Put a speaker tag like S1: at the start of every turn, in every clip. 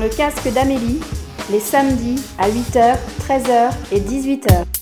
S1: le casque d'Amélie, les samedis à 8h, 13h et 18h.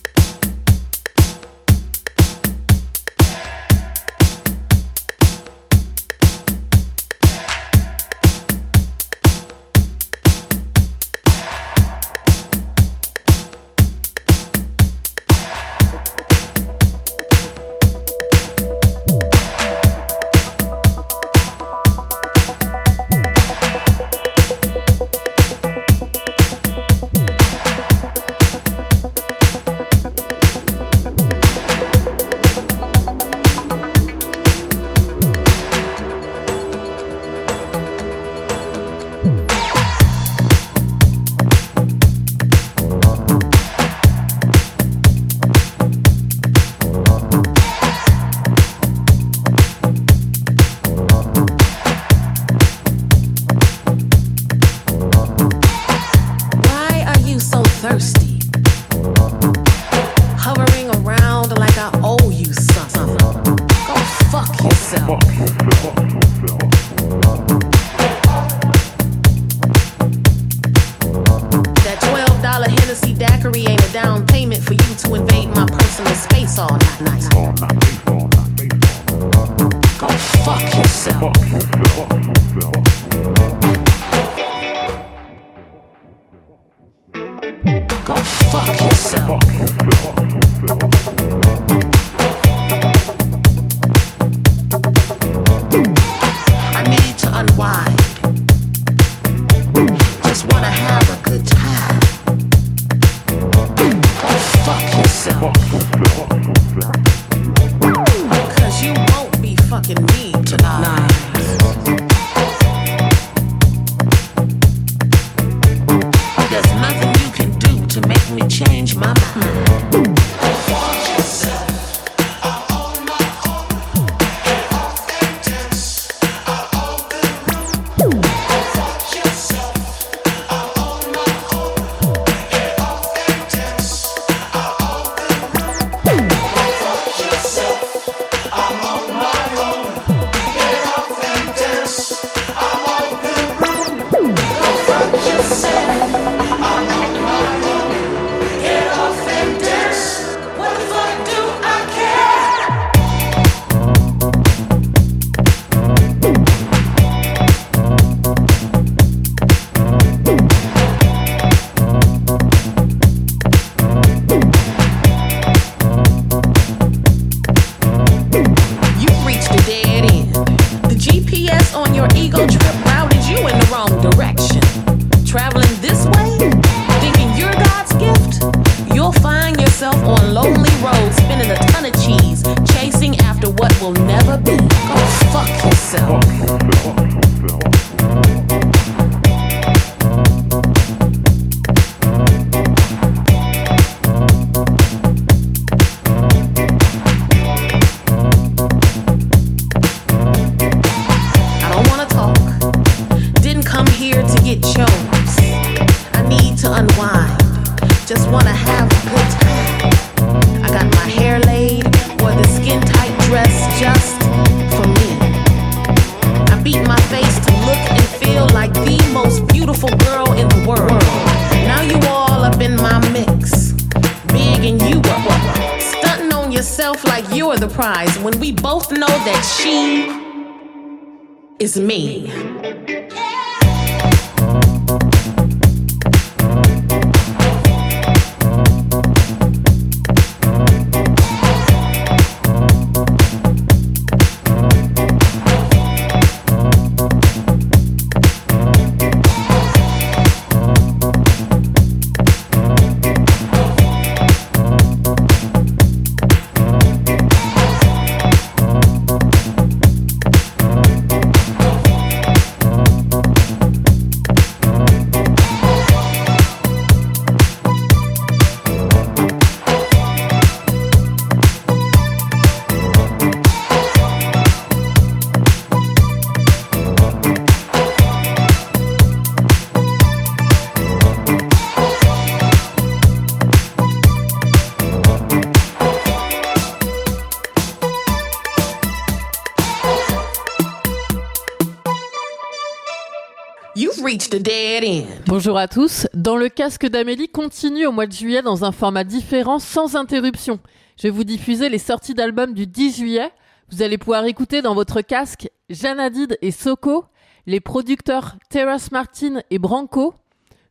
S2: Bonjour à tous. Dans le casque d'Amélie continue au mois de juillet dans un format différent sans interruption. Je vais vous diffuser les sorties d'albums du 10 juillet. Vous allez pouvoir écouter dans votre casque Janadid et Soko, les producteurs Terrace Martin et Branco,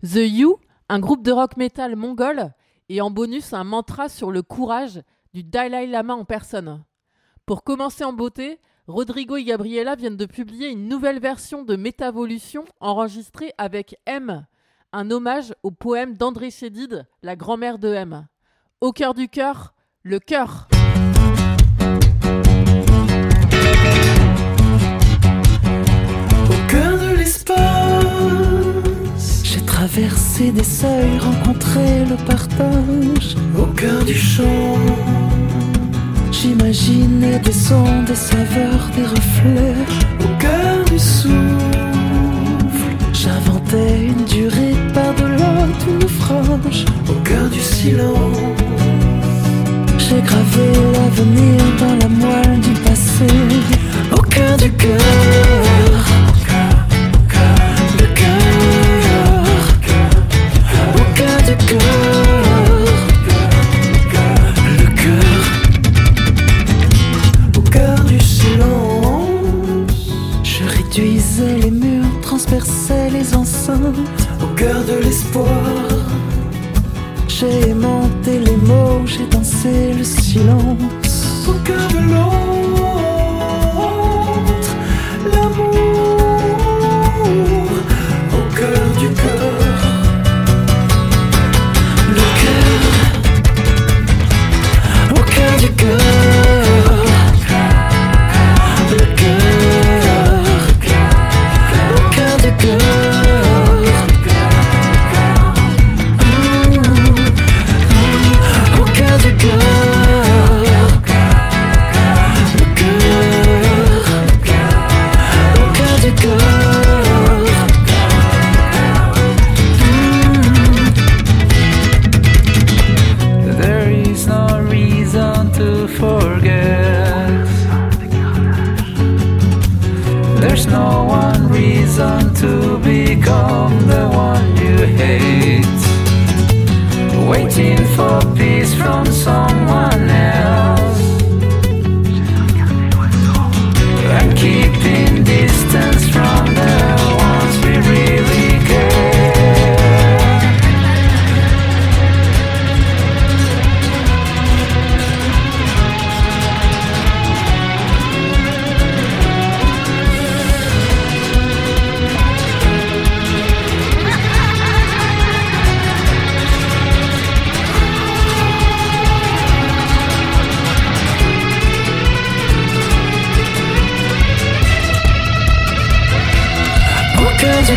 S2: The You, un groupe de rock metal mongol, et en bonus un mantra sur le courage du Dalai Lama en personne. Pour commencer en beauté, Rodrigo et Gabriela viennent de publier une nouvelle version de Métavolution enregistrée avec M, un hommage au poème d'André Chédid, la grand-mère de M. Au cœur du cœur, le cœur.
S3: Au cœur de l'espace, j'ai traversé des seuils, rencontré le partage. Au cœur du champ J'imaginais des sons, des saveurs, des reflets au cœur du souffle. J'inventais une durée par-delà une frange au cœur du silence. J'ai gravé l'avenir dans la moelle du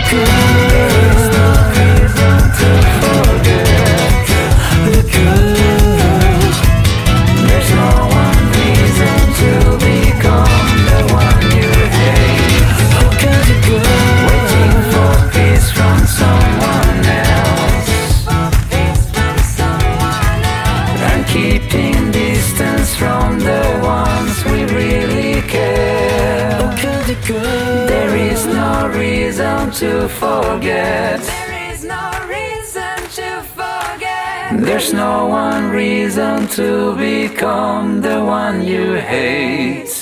S4: cool. to forget. There is no reason to forget. There's no one reason to become the one you
S5: hate.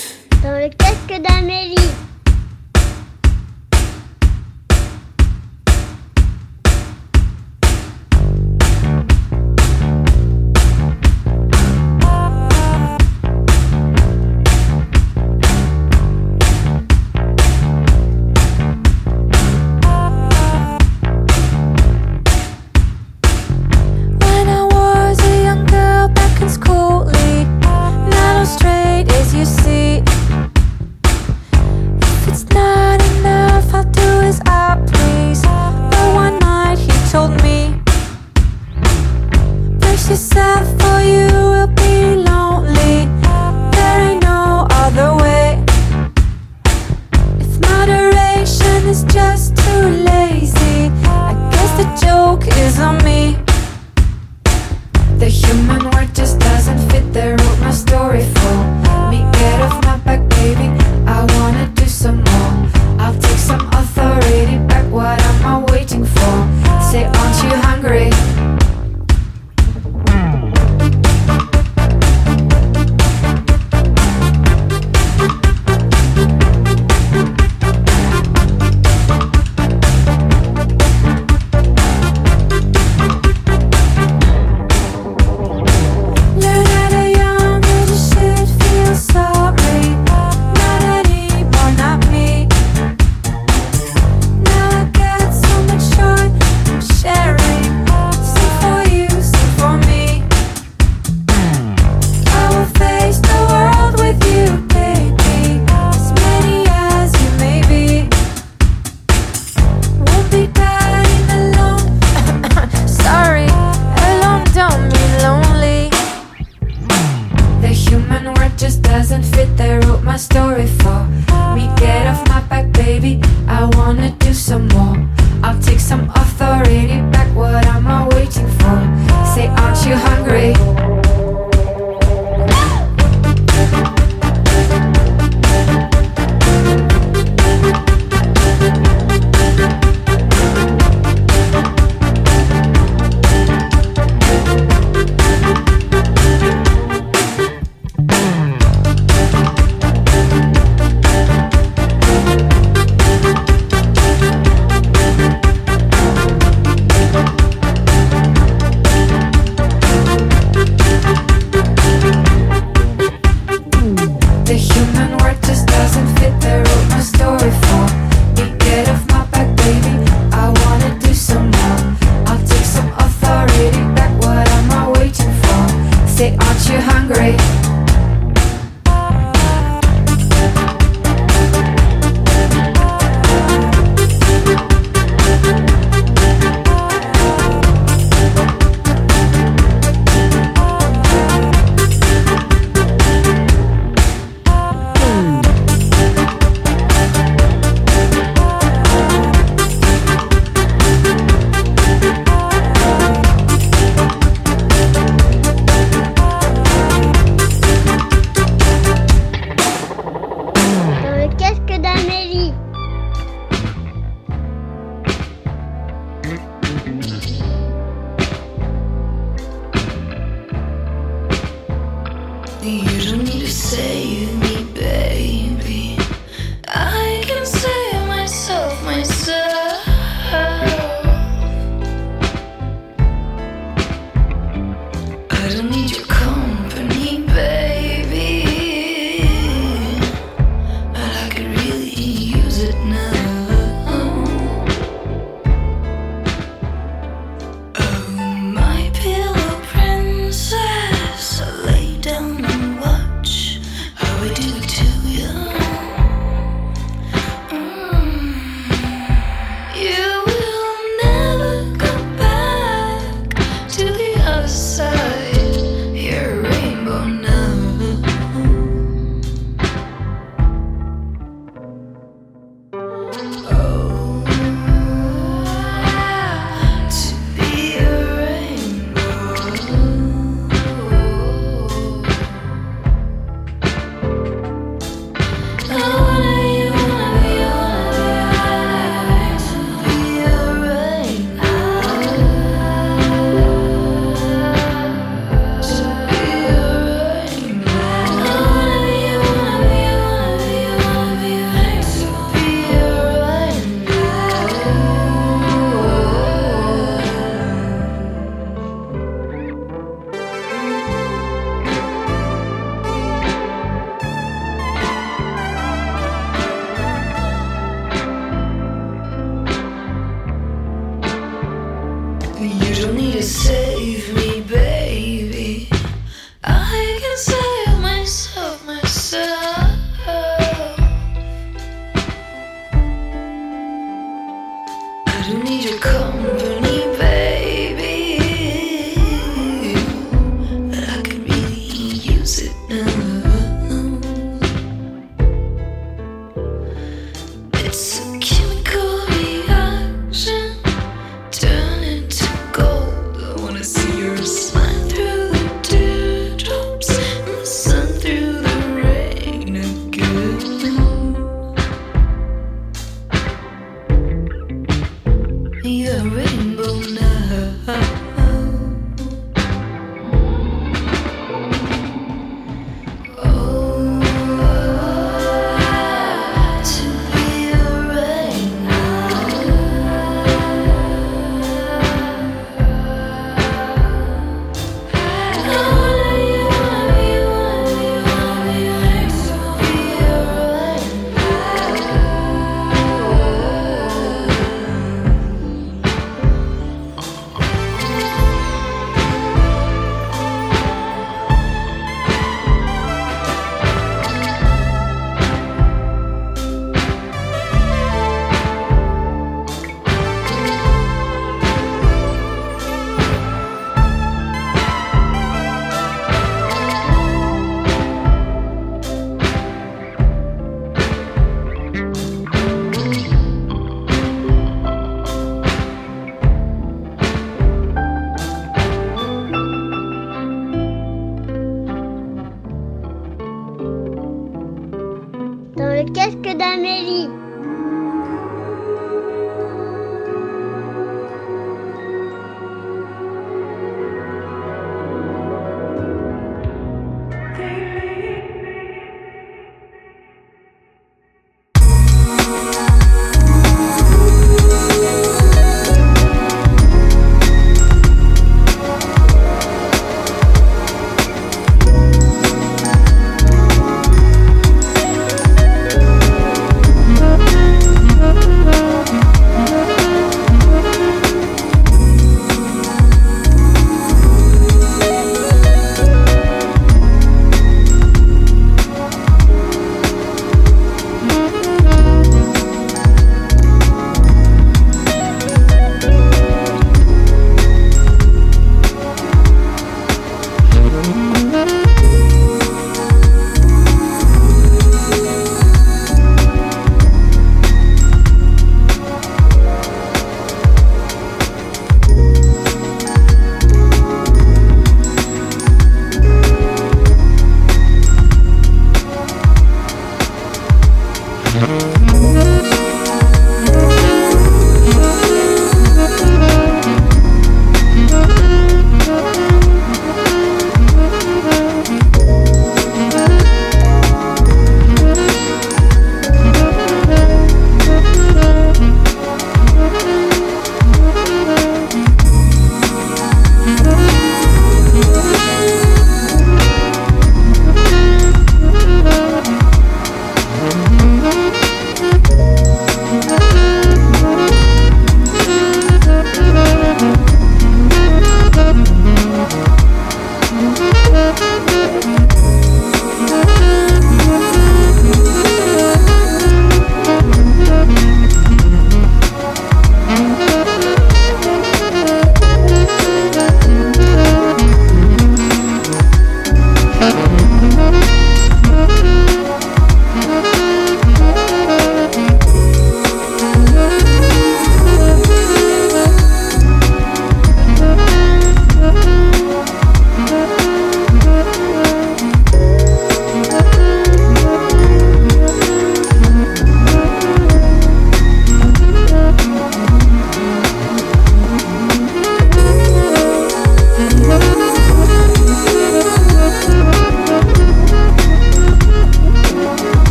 S5: don't need your company.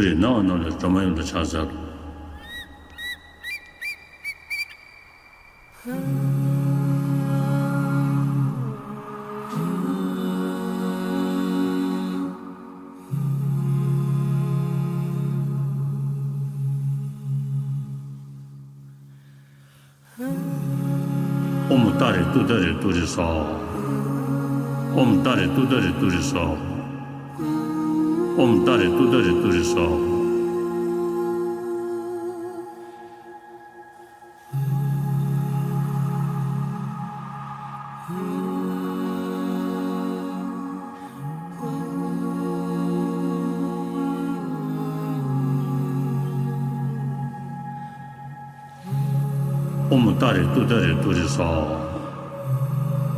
S5: 그래 나와 나와
S6: 정말로 찾아
S3: 옴
S7: 따레 두더레 두리소 옴 따레 두더레 두리소 Om tare tu dare tu ri sa. Om tare tu dare tu ri sa.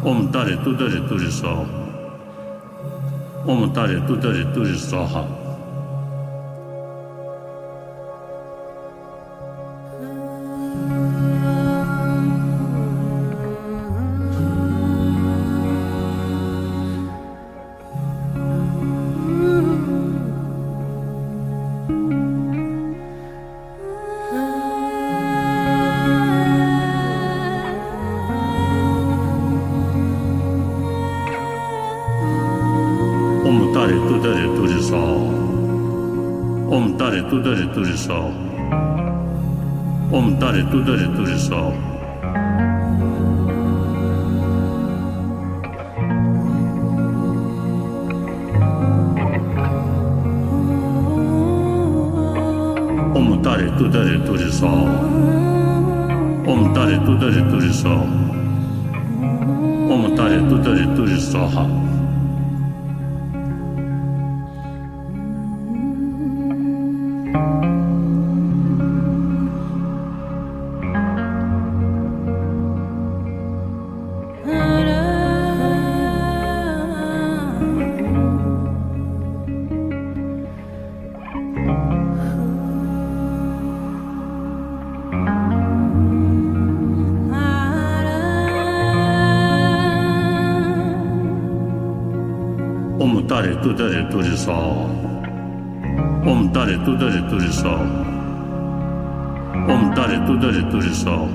S7: Om tare tu dare tu ri 我们大家都在这都是说好。tudo de tudo só. Uma montagem tudo de tudo só. 说，我们大家都在这都是说，我们大家都在这都是说。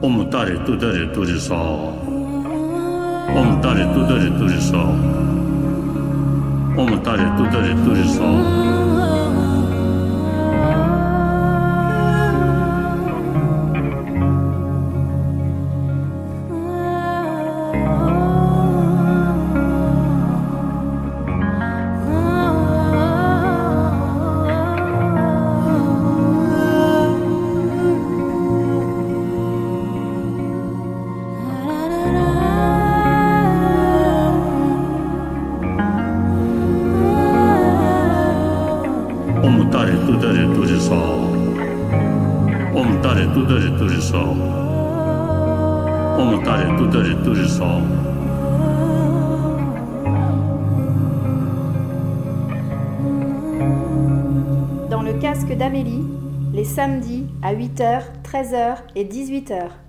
S7: 我们大家都在这都是说。Om tare tudore turisol. Om tare
S1: tudore turisol. À 8h, 13h et 18h.